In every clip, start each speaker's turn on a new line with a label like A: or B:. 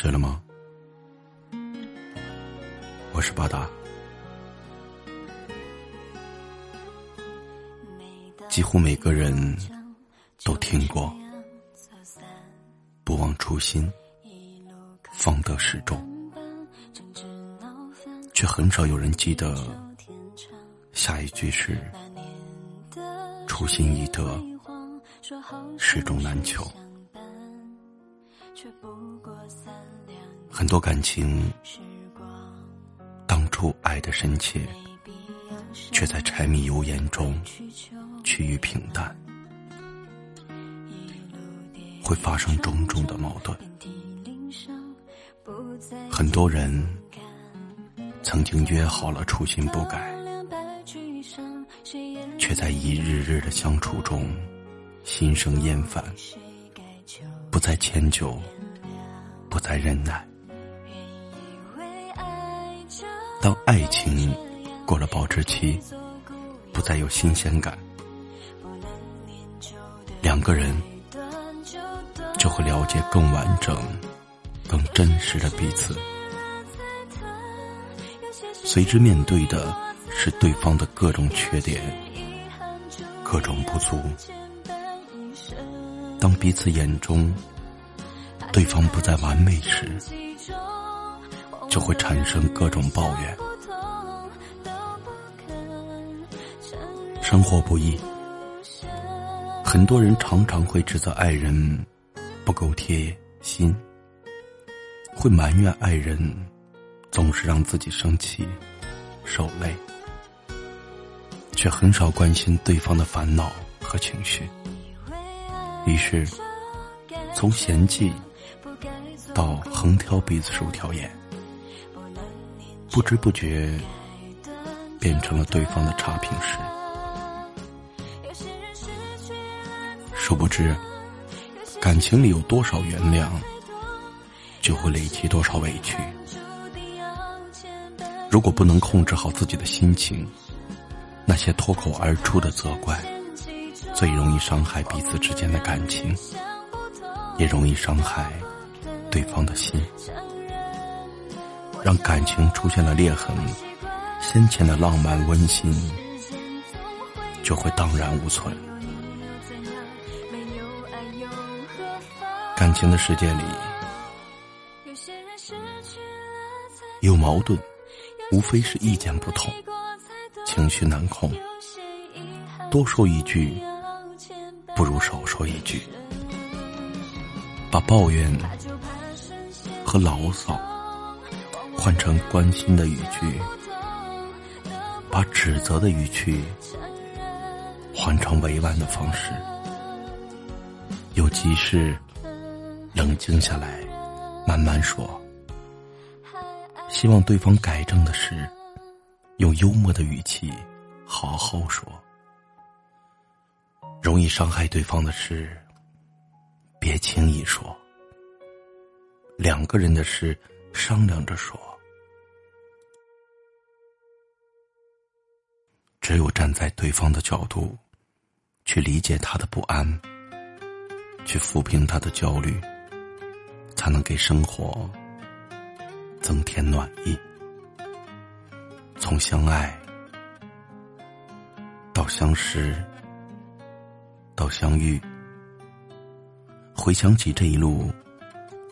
A: 睡了吗？我是巴达。几乎每个人都听过“不忘初心，方得始终”，却很少有人记得下一句是“初心易得，始终难求”。很多感情，当初爱的深切，却在柴米油盐中趋于平淡，会发生种种的矛盾。很多人曾经约好了初心不改，却在一日日的相处中心生厌烦，不再迁就，不再忍耐。当爱情过了保质期，不再有新鲜感，两个人就会了解更完整、更真实的彼此，随之面对的是对方的各种缺点、各种不足。当彼此眼中对方不再完美时，就会产生各种抱怨。生活不易，很多人常常会指责爱人不够贴心，会埋怨爱人总是让自己生气、受累，却很少关心对方的烦恼和情绪。于是，从嫌弃到横挑鼻子竖挑眼。不知不觉，变成了对方的差评师。殊不知，感情里有多少原谅，就会累积多少委屈。如果不能控制好自己的心情，那些脱口而出的责怪，最容易伤害彼此之间的感情，也容易伤害对方的心。让感情出现了裂痕，先前的浪漫温馨就会荡然无存。感情的世界里，有矛盾，无非是意见不同，情绪难控。多说一句，不如少说一句，把抱怨和牢骚。换成关心的语句，把指责的语句换成委婉的方式。有急事，冷静下来，慢慢说。希望对方改正的事，用幽默的语气好好说。容易伤害对方的事，别轻易说。两个人的事，商量着说。只有站在对方的角度，去理解他的不安，去抚平他的焦虑，才能给生活增添暖意。从相爱到相识，到相遇，回想起这一路，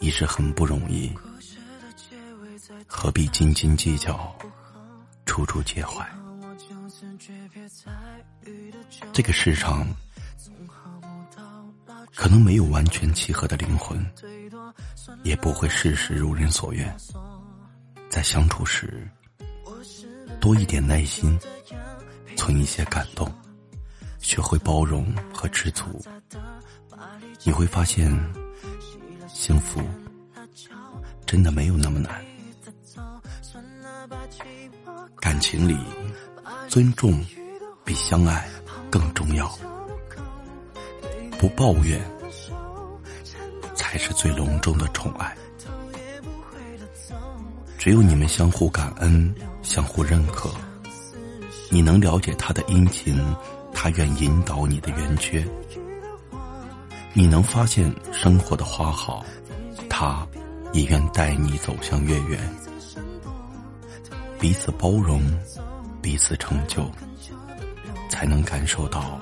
A: 已是很不容易，何必斤斤计较，处处介怀？这个世上，可能没有完全契合的灵魂，也不会事事如人所愿。在相处时，多一点耐心，存一些感动，学会包容和知足，你会发现，幸福真的没有那么难。感情里。尊重比相爱更重要，不抱怨才是最隆重的宠爱。只有你们相互感恩、相互认可，你能了解他的阴晴，他愿引导你的圆缺；你能发现生活的花好，他也愿带你走向月圆。彼此包容，彼此成就，才能感受到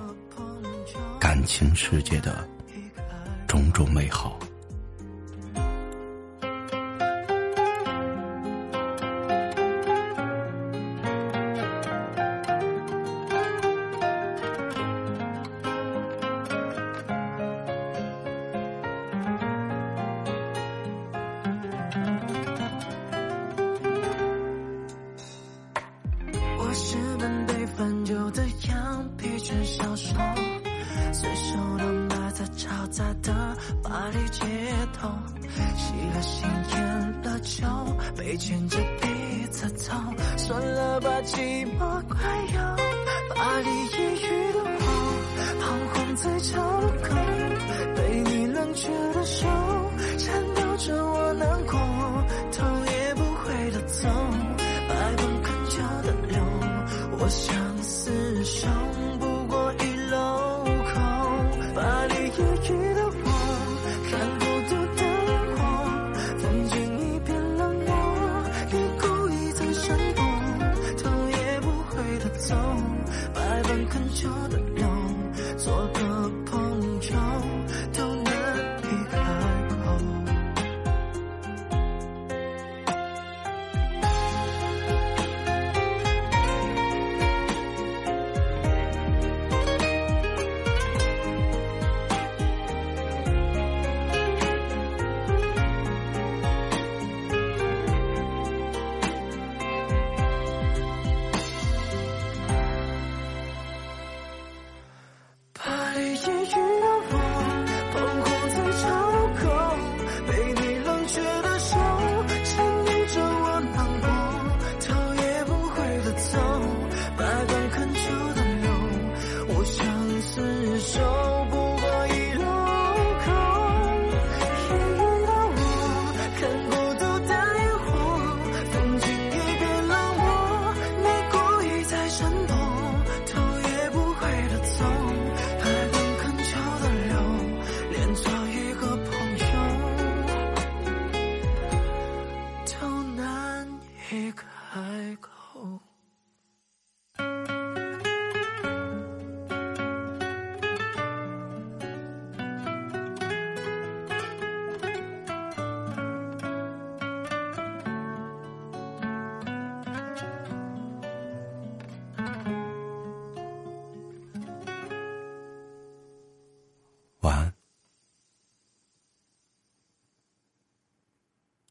A: 感情世界的种种美好。
B: 街头，洗了心烟了酒，被牵着鼻子走，算了吧，寂寞快有。巴黎夜雨的我，彷徨在桥口，被你冷却的手颤抖着我难过，头也不回的走，百般恳求的流。我想一个海